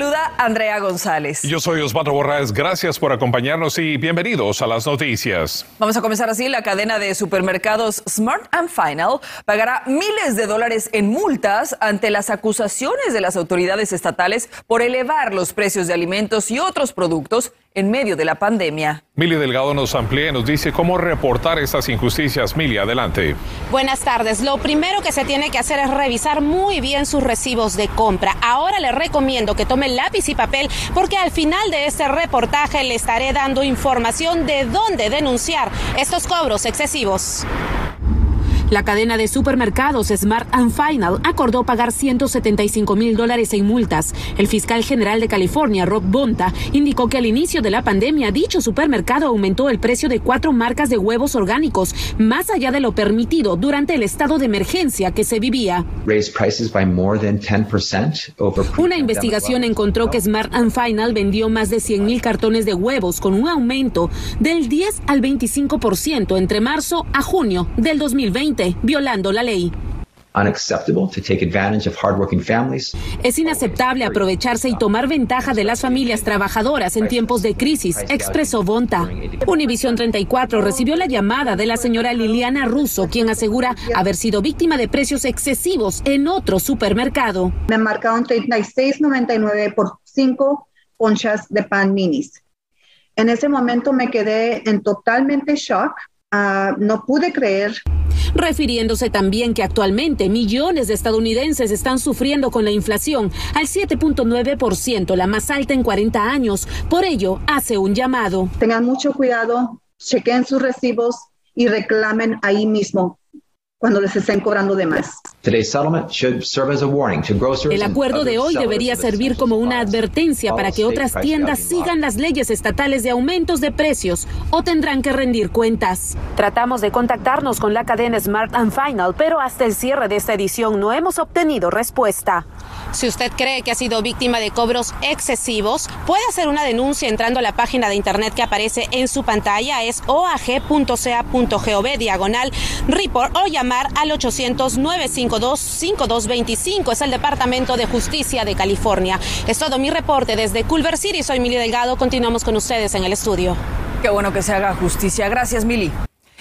Saluda Andrea González. Yo soy Osvaldo Borraes. Gracias por acompañarnos y bienvenidos a las noticias. Vamos a comenzar así. La cadena de supermercados Smart and Final pagará miles de dólares en multas ante las acusaciones de las autoridades estatales por elevar los precios de alimentos y otros productos en medio de la pandemia. Mili Delgado nos amplía y nos dice cómo reportar estas injusticias. Mili, adelante. Buenas tardes. Lo primero que se tiene que hacer es revisar muy bien sus recibos de compra. Ahora le recomiendo que tome lápiz y papel porque al final de este reportaje le estaré dando información de dónde denunciar estos cobros excesivos. La cadena de supermercados Smart and Final acordó pagar 175 mil dólares en multas. El fiscal general de California, Rob Bonta, indicó que al inicio de la pandemia dicho supermercado aumentó el precio de cuatro marcas de huevos orgánicos, más allá de lo permitido durante el estado de emergencia que se vivía. Una investigación encontró que Smart and Final vendió más de 100 mil cartones de huevos con un aumento del 10 al 25% entre marzo a junio del 2020 violando la ley. Es inaceptable aprovecharse y tomar ventaja de las familias trabajadoras en tiempos de crisis, expresó Bonta. Univisión 34 recibió la llamada de la señora Liliana Russo, quien asegura haber sido víctima de precios excesivos en otro supermercado. Me marcaron 36.99 por 5 conchas de pan minis. En ese momento me quedé en totalmente shock Ah, no pude creer. Refiriéndose también que actualmente millones de estadounidenses están sufriendo con la inflación al 7.9%, la más alta en 40 años. Por ello, hace un llamado. Tengan mucho cuidado, chequen sus recibos y reclamen ahí mismo cuando les estén cobrando de más. El acuerdo de hoy debería servir como una advertencia para que otras tiendas sigan las leyes estatales de aumentos de precios o tendrán que rendir cuentas. Tratamos de contactarnos con la cadena Smart and Final, pero hasta el cierre de esta edición no hemos obtenido respuesta. Si usted cree que ha sido víctima de cobros excesivos, puede hacer una denuncia entrando a la página de internet que aparece en su pantalla, es oag.ca.gov diagonal report o llamar al 800-952-5225. Es el Departamento de Justicia de California. Es todo mi reporte desde Culver City. Soy Mili Delgado. Continuamos con ustedes en el estudio. Qué bueno que se haga justicia. Gracias, Mili.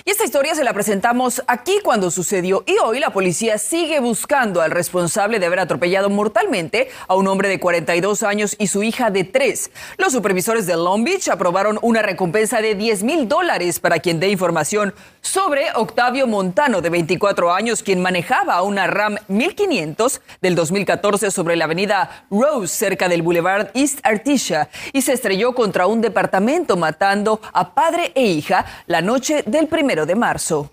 Y esta historia se la presentamos aquí cuando sucedió y hoy la policía sigue buscando al responsable de haber atropellado mortalmente a un hombre de 42 años y su hija de 3. Los supervisores de Long Beach aprobaron una recompensa de 10 mil dólares para quien dé información sobre Octavio Montano, de 24 años, quien manejaba una Ram 1500 del 2014 sobre la avenida Rose, cerca del Boulevard East Artisha, y se estrelló contra un departamento matando a padre e hija la noche del primer de marzo.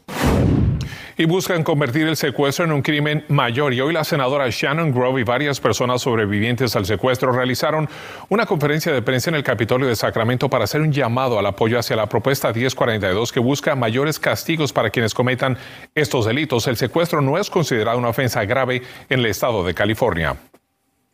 Y buscan convertir el secuestro en un crimen mayor. Y hoy la senadora Shannon Grove y varias personas sobrevivientes al secuestro realizaron una conferencia de prensa en el Capitolio de Sacramento para hacer un llamado al apoyo hacia la propuesta 1042 que busca mayores castigos para quienes cometan estos delitos. El secuestro no es considerado una ofensa grave en el estado de California.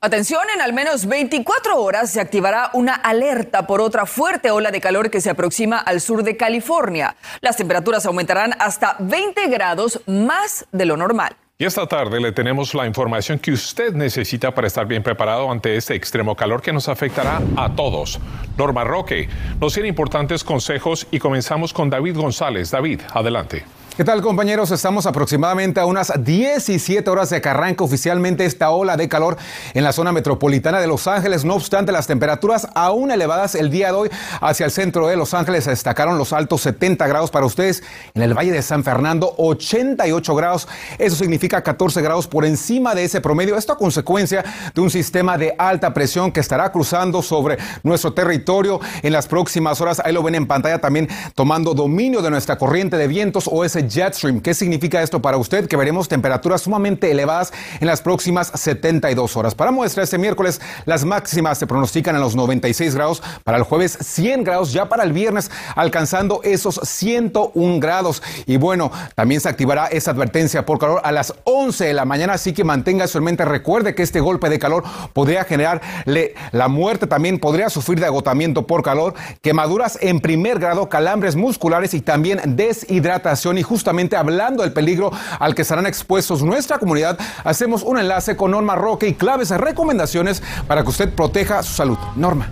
Atención, en al menos 24 horas se activará una alerta por otra fuerte ola de calor que se aproxima al sur de California. Las temperaturas aumentarán hasta 20 grados más de lo normal. Y esta tarde le tenemos la información que usted necesita para estar bien preparado ante este extremo calor que nos afectará a todos. Norma Roque nos tiene importantes consejos y comenzamos con David González. David, adelante. ¿Qué tal compañeros? Estamos aproximadamente a unas 17 horas de que arranca oficialmente esta ola de calor en la zona metropolitana de Los Ángeles. No obstante, las temperaturas aún elevadas el día de hoy hacia el centro de Los Ángeles destacaron los altos 70 grados para ustedes. En el Valle de San Fernando 88 grados. Eso significa 14 grados por encima de ese promedio. Esto a consecuencia de un sistema de alta presión que estará cruzando sobre nuestro territorio en las próximas horas. Ahí lo ven en pantalla también tomando dominio de nuestra corriente de vientos o ese de jet stream. ¿Qué significa esto para usted? Que veremos temperaturas sumamente elevadas en las próximas 72 horas. Para muestra, este miércoles las máximas se pronostican en los 96 grados, para el jueves 100 grados, ya para el viernes alcanzando esos 101 grados. Y bueno, también se activará esa advertencia por calor a las 11 de la mañana, así que mantenga su mente. Recuerde que este golpe de calor podría generarle la muerte, también podría sufrir de agotamiento por calor, quemaduras en primer grado, calambres musculares y también deshidratación. Y justamente hablando del peligro al que estarán expuestos nuestra comunidad, hacemos un enlace con Norma Roque y claves recomendaciones para que usted proteja su salud. Norma.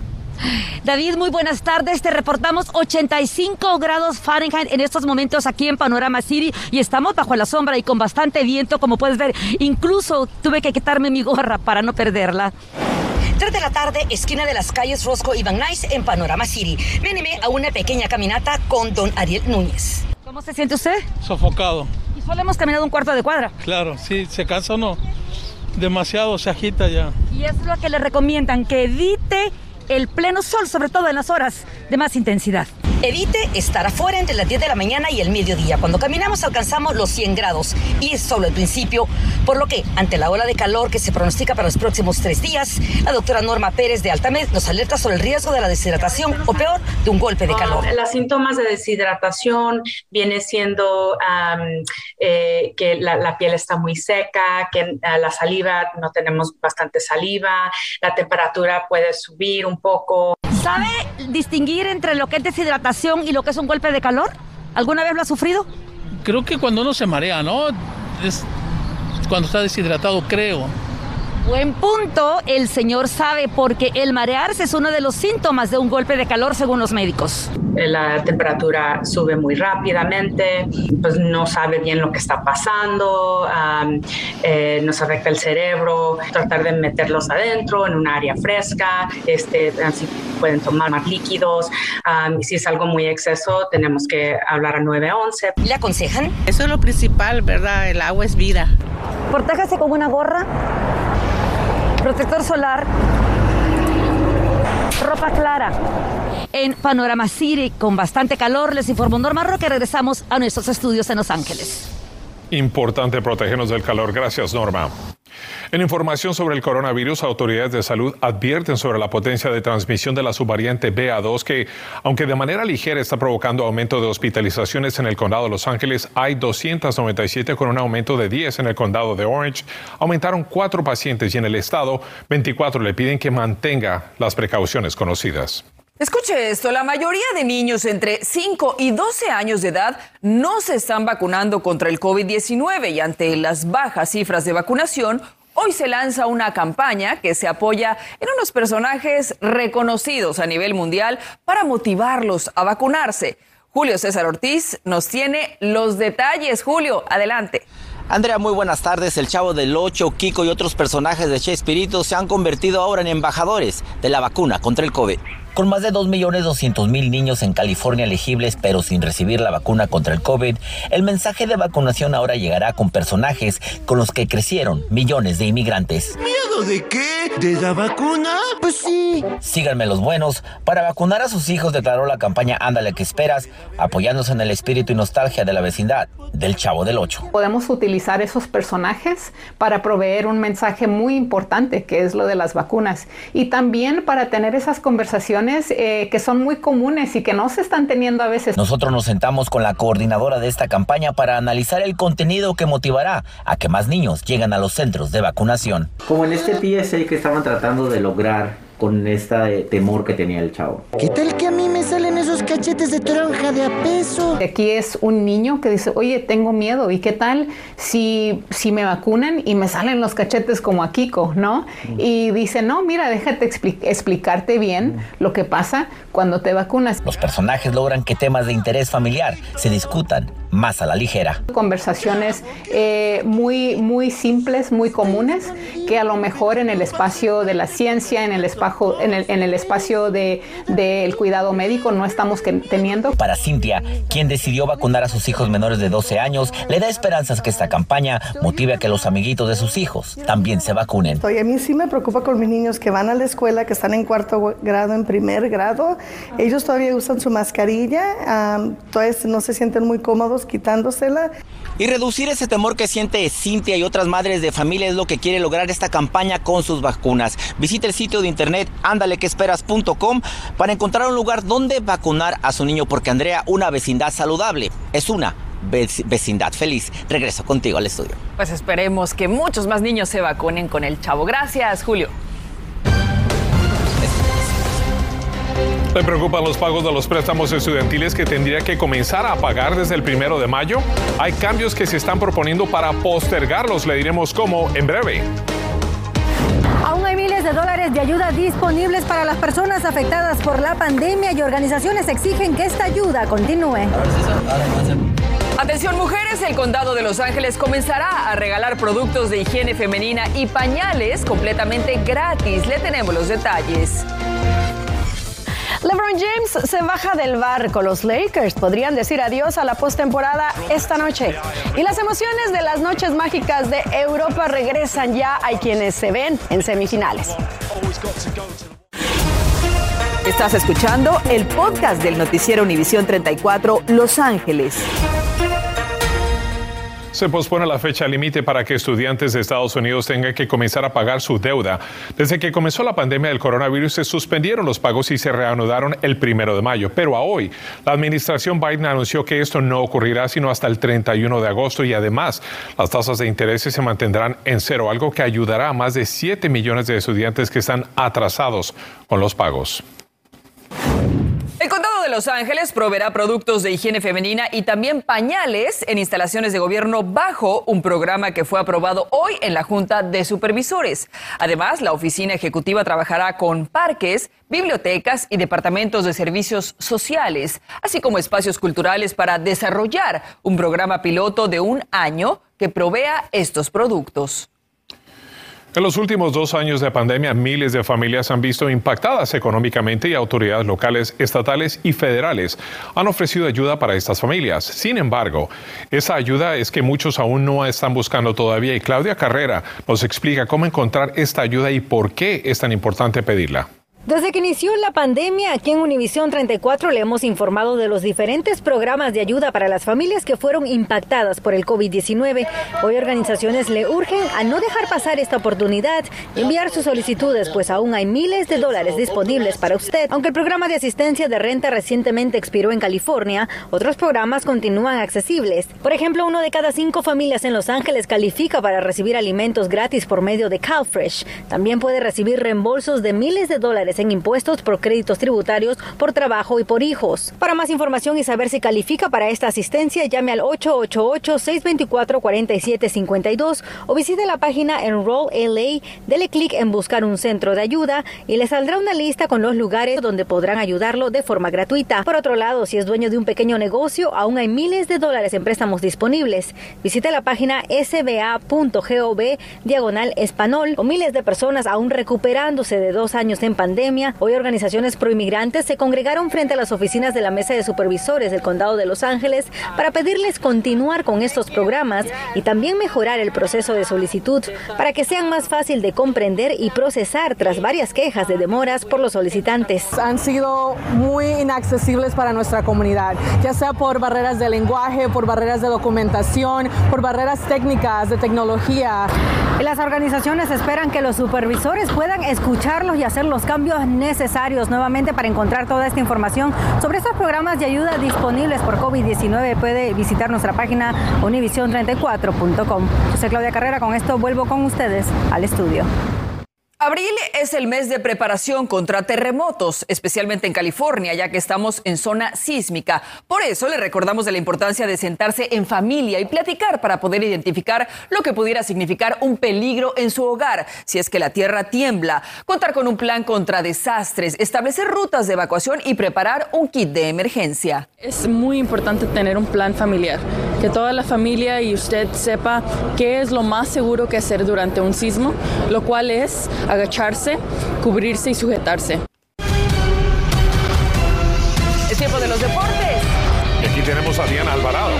David, muy buenas tardes. Te reportamos 85 grados Fahrenheit en estos momentos aquí en Panorama City y estamos bajo la sombra y con bastante viento, como puedes ver. Incluso tuve que quitarme mi gorra para no perderla. 3 de la tarde, esquina de las calles Rosco y Van Nuys en Panorama City. Me animé a una pequeña caminata con don Ariel Núñez. ¿Cómo se siente usted? Sofocado. ¿Y solo hemos caminado un cuarto de cuadra? Claro, sí, ¿se cansa o no? Demasiado, se agita ya. Y es lo que le recomiendan, que evite el pleno sol, sobre todo en las horas de más intensidad. Evite estar afuera entre las 10 de la mañana y el mediodía. Cuando caminamos alcanzamos los 100 grados y es solo el principio, por lo que ante la ola de calor que se pronostica para los próximos tres días, la doctora Norma Pérez de Altamed nos alerta sobre el riesgo de la deshidratación o peor, de un golpe de calor. Los síntomas de deshidratación viene siendo eh, que la, piel está muy seca, que la saliva, no tenemos bastante saliva, la temperatura puede subir un poco. ¿Sabe distinguir entre lo que es deshidratación y lo que es un golpe de calor? ¿Alguna vez lo ha sufrido? Creo que cuando uno se marea, ¿no? Es cuando está deshidratado, creo. Buen punto, el señor sabe porque el marearse es uno de los síntomas de un golpe de calor según los médicos. La temperatura sube muy rápidamente, pues no sabe bien lo que está pasando, eh, nos afecta el cerebro, tratar de meterlos adentro en un área fresca, este, así pueden tomar más líquidos, y si es algo muy exceso tenemos que hablar a 911. ¿Le aconsejan? Eso es lo principal, ¿verdad? El agua es vida. Protéjase con una gorra protector solar, ropa clara. En Panorama City, con bastante calor, les informó Norma Roque. Regresamos a nuestros estudios en Los Ángeles. Importante protegernos del calor. Gracias, Norma. En información sobre el coronavirus, autoridades de salud advierten sobre la potencia de transmisión de la subvariante BA2 que, aunque de manera ligera está provocando aumento de hospitalizaciones en el condado de Los Ángeles, hay 297 con un aumento de 10 en el condado de Orange. Aumentaron cuatro pacientes y en el estado 24 le piden que mantenga las precauciones conocidas. Escuche esto, la mayoría de niños entre 5 y 12 años de edad no se están vacunando contra el COVID-19 y ante las bajas cifras de vacunación, hoy se lanza una campaña que se apoya en unos personajes reconocidos a nivel mundial para motivarlos a vacunarse. Julio César Ortiz nos tiene los detalles. Julio, adelante. Andrea, muy buenas tardes. El Chavo del Ocho, Kiko y otros personajes de Che Espíritu se han convertido ahora en embajadores de la vacuna contra el COVID. Con más de 2.200.000 niños en California elegibles pero sin recibir la vacuna contra el COVID, el mensaje de vacunación ahora llegará con personajes con los que crecieron millones de inmigrantes. ¿Miedo de qué? ¿De la vacuna? Pues sí. Síganme los buenos. Para vacunar a sus hijos declaró la campaña Ándale que esperas, apoyándose en el espíritu y nostalgia de la vecindad del Chavo del Ocho. Podemos utilizar esos personajes para proveer un mensaje muy importante que es lo de las vacunas y también para tener esas conversaciones eh, que son muy comunes y que no se están teniendo a veces. Nosotros nos sentamos con la coordinadora de esta campaña para analizar el contenido que motivará a que más niños lleguen a los centros de vacunación. Como en este PSA que estaban tratando de lograr con este temor que tenía el chavo. ¿Qué tal que a mí me salen esos cachetes de tronja de a peso? Aquí es un niño que dice, oye, tengo miedo. ¿Y qué tal si, si me vacunan y me salen los cachetes como a Kiko, no? Y dice, no, mira, déjate explicarte bien lo que pasa cuando te vacunas. Los personajes logran que temas de interés familiar se discutan más a la ligera. Conversaciones eh, muy, muy simples, muy comunes, que a lo mejor en el espacio de la ciencia, en el, espacio, en el, en el espacio del de, cuidado médico no estamos teniendo. Para Cintia, quien decidió vacunar a sus hijos menores de 12 años, le da esperanzas que esta campaña motive a que los amiguitos de sus hijos también se vacunen. a mí sí me preocupa con mis niños que van a la escuela, que están en cuarto grado, en primer grado. Ellos todavía usan su mascarilla, todavía no se sienten muy cómodos quitándosela. Y reducir ese temor que siente Cintia y otras madres de familia es lo que quiere lograr esta campaña con sus vacunas. Visite el sitio de internet andalequesperas.com para encontrar un lugar donde vacunar a su niño, porque Andrea, una vecindad saludable es una vecindad feliz. Regreso contigo al estudio. Pues esperemos que muchos más niños se vacunen con el chavo. Gracias, Julio. ¿Le preocupan los pagos de los préstamos estudiantiles que tendría que comenzar a pagar desde el primero de mayo? Hay cambios que se están proponiendo para postergarlos. Le diremos cómo en breve. Aún hay miles de dólares de ayuda disponibles para las personas afectadas por la pandemia y organizaciones exigen que esta ayuda continúe. Atención mujeres, el condado de Los Ángeles comenzará a regalar productos de higiene femenina y pañales completamente gratis. Le tenemos los detalles. LeBron James se baja del barco. Los Lakers podrían decir adiós a la postemporada esta noche. Y las emociones de las noches mágicas de Europa regresan ya. Hay quienes se ven en semifinales. Estás escuchando el podcast del noticiero Univisión 34 Los Ángeles. Se pospone la fecha límite para que estudiantes de Estados Unidos tengan que comenzar a pagar su deuda. Desde que comenzó la pandemia del coronavirus se suspendieron los pagos y se reanudaron el primero de mayo. Pero a hoy, la administración Biden anunció que esto no ocurrirá sino hasta el 31 de agosto y además las tasas de interés se mantendrán en cero, algo que ayudará a más de 7 millones de estudiantes que están atrasados con los pagos. Los Ángeles proveerá productos de higiene femenina y también pañales en instalaciones de gobierno bajo un programa que fue aprobado hoy en la Junta de Supervisores. Además, la oficina ejecutiva trabajará con parques, bibliotecas y departamentos de servicios sociales, así como espacios culturales para desarrollar un programa piloto de un año que provea estos productos. En los últimos dos años de pandemia, miles de familias han visto impactadas económicamente y autoridades locales, estatales y federales han ofrecido ayuda para estas familias. Sin embargo, esa ayuda es que muchos aún no están buscando todavía y Claudia Carrera nos explica cómo encontrar esta ayuda y por qué es tan importante pedirla. Desde que inició la pandemia, aquí en Univisión 34 le hemos informado de los diferentes programas de ayuda para las familias que fueron impactadas por el COVID-19. Hoy organizaciones le urgen a no dejar pasar esta oportunidad y enviar sus solicitudes, pues aún hay miles de dólares disponibles para usted. Aunque el programa de asistencia de renta recientemente expiró en California, otros programas continúan accesibles. Por ejemplo, uno de cada cinco familias en Los Ángeles califica para recibir alimentos gratis por medio de CalFresh. También puede recibir reembolsos de miles de dólares en impuestos por créditos tributarios, por trabajo y por hijos. Para más información y saber si califica para esta asistencia, llame al 888-624-4752 o visite la página Enroll LA, dele clic en buscar un centro de ayuda y le saldrá una lista con los lugares donde podrán ayudarlo de forma gratuita. Por otro lado, si es dueño de un pequeño negocio, aún hay miles de dólares en préstamos disponibles. Visite la página sba.gov diagonal español o miles de personas aún recuperándose de dos años en pandemia hoy organizaciones proinmigrantes se congregaron frente a las oficinas de la Mesa de Supervisores del Condado de Los Ángeles para pedirles continuar con estos programas y también mejorar el proceso de solicitud para que sean más fácil de comprender y procesar tras varias quejas de demoras por los solicitantes. Han sido muy inaccesibles para nuestra comunidad, ya sea por barreras de lenguaje, por barreras de documentación, por barreras técnicas de tecnología. Las organizaciones esperan que los supervisores puedan escucharlos y hacer los cambios necesarios nuevamente para encontrar toda esta información sobre estos programas de ayuda disponibles por COVID-19 puede visitar nuestra página univision34.com. Soy Claudia Carrera, con esto vuelvo con ustedes al estudio. Abril es el mes de preparación contra terremotos, especialmente en California, ya que estamos en zona sísmica. Por eso le recordamos de la importancia de sentarse en familia y platicar para poder identificar lo que pudiera significar un peligro en su hogar, si es que la tierra tiembla, contar con un plan contra desastres, establecer rutas de evacuación y preparar un kit de emergencia. Es muy importante tener un plan familiar, que toda la familia y usted sepa qué es lo más seguro que hacer durante un sismo, lo cual es agacharse, cubrirse y sujetarse. Es tiempo de y tenemos a Diana Alvarado.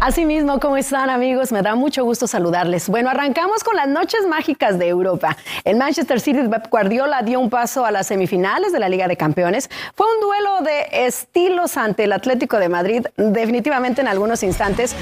Asimismo, ¿cómo están amigos? Me da mucho gusto saludarles. Bueno, arrancamos con las noches mágicas de Europa. El Manchester City de Guardiola dio un paso a las semifinales de la Liga de Campeones. Fue un duelo de estilos ante el Atlético de Madrid, definitivamente en algunos instantes.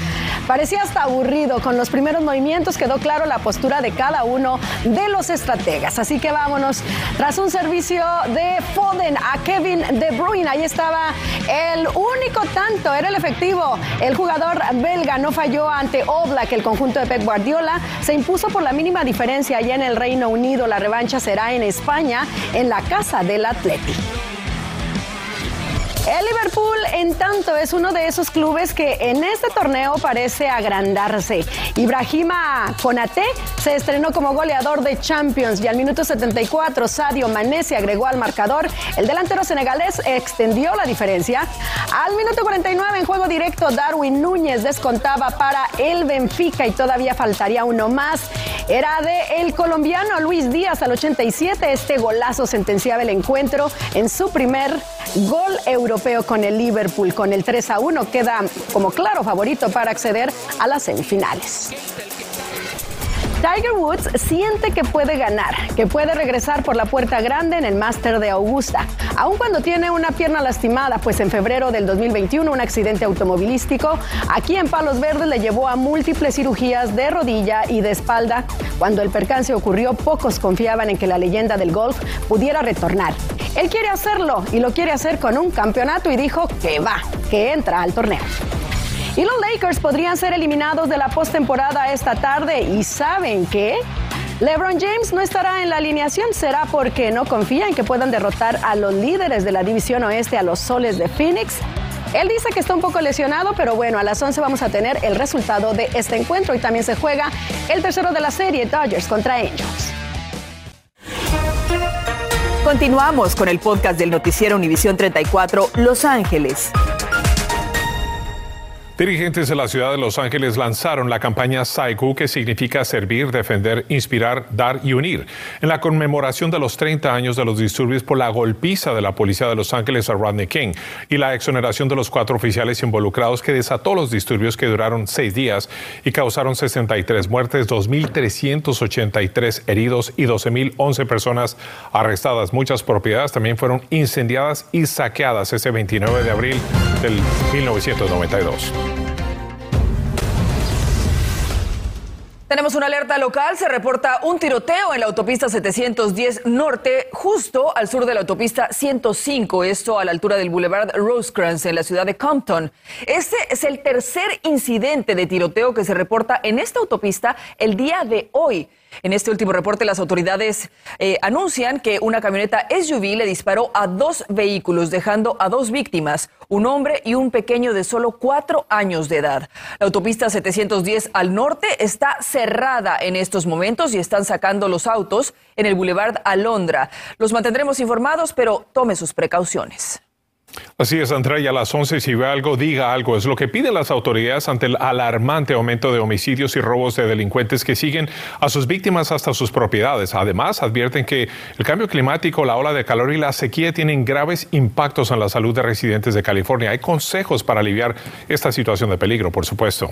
Parecía hasta aburrido. Con los primeros movimientos quedó claro la postura de cada uno de los estrategas. Así que vámonos. Tras un servicio de Foden a Kevin De Bruyne, ahí estaba el único tanto, era el efectivo, el jugador belga no falló ante Oblak, el conjunto de Pep Guardiola se impuso por la mínima diferencia allá en el Reino Unido. La revancha será en España, en la casa del Atlético. El Liverpool, en tanto, es uno de esos clubes que en este torneo parece agrandarse. Ibrahima Konate se estrenó como goleador de Champions y al minuto 74 Sadio Mané se agregó al marcador. El delantero senegalés extendió la diferencia. Al minuto 49 en juego directo Darwin Núñez descontaba para el Benfica y todavía faltaría uno más. Era de el colombiano Luis Díaz al 87. Este golazo sentenciaba el encuentro en su primer gol europeo con el Liverpool. Con el 3 a 1 queda como claro favorito para acceder a las semifinales. Tiger Woods siente que puede ganar, que puede regresar por la puerta grande en el Master de Augusta, aun cuando tiene una pierna lastimada, pues en febrero del 2021 un accidente automovilístico aquí en Palos Verdes le llevó a múltiples cirugías de rodilla y de espalda. Cuando el percance ocurrió, pocos confiaban en que la leyenda del golf pudiera retornar. Él quiere hacerlo y lo quiere hacer con un campeonato y dijo que va, que entra al torneo. Y los Lakers podrían ser eliminados de la postemporada esta tarde. ¿Y saben qué? LeBron James no estará en la alineación, será porque no confía en que puedan derrotar a los líderes de la división oeste, a los soles de Phoenix. Él dice que está un poco lesionado, pero bueno, a las 11 vamos a tener el resultado de este encuentro y también se juega el tercero de la serie, Dodgers contra Angels. Continuamos con el podcast del noticiero Univisión 34 Los Ángeles. Dirigentes de la ciudad de Los Ángeles lanzaron la campaña SAICU, que significa servir, defender, inspirar, dar y unir, en la conmemoración de los 30 años de los disturbios por la golpiza de la policía de Los Ángeles a Rodney King y la exoneración de los cuatro oficiales involucrados que desató los disturbios que duraron seis días y causaron 63 muertes, 2.383 heridos y 12.011 personas arrestadas. Muchas propiedades también fueron incendiadas y saqueadas ese 29 de abril del 1992. Tenemos una alerta local. Se reporta un tiroteo en la autopista 710 Norte, justo al sur de la autopista 105, esto a la altura del Boulevard Rosecrans en la ciudad de Compton. Este es el tercer incidente de tiroteo que se reporta en esta autopista el día de hoy. En este último reporte, las autoridades eh, anuncian que una camioneta SUV le disparó a dos vehículos, dejando a dos víctimas, un hombre y un pequeño de solo cuatro años de edad. La autopista 710 al norte está cerrada en estos momentos y están sacando los autos en el Boulevard Alondra. Los mantendremos informados, pero tome sus precauciones. Así es, Andrea, a las 11 si ve algo, diga algo. Es lo que piden las autoridades ante el alarmante aumento de homicidios y robos de delincuentes que siguen a sus víctimas hasta sus propiedades. Además, advierten que el cambio climático, la ola de calor y la sequía tienen graves impactos en la salud de residentes de California. Hay consejos para aliviar esta situación de peligro, por supuesto.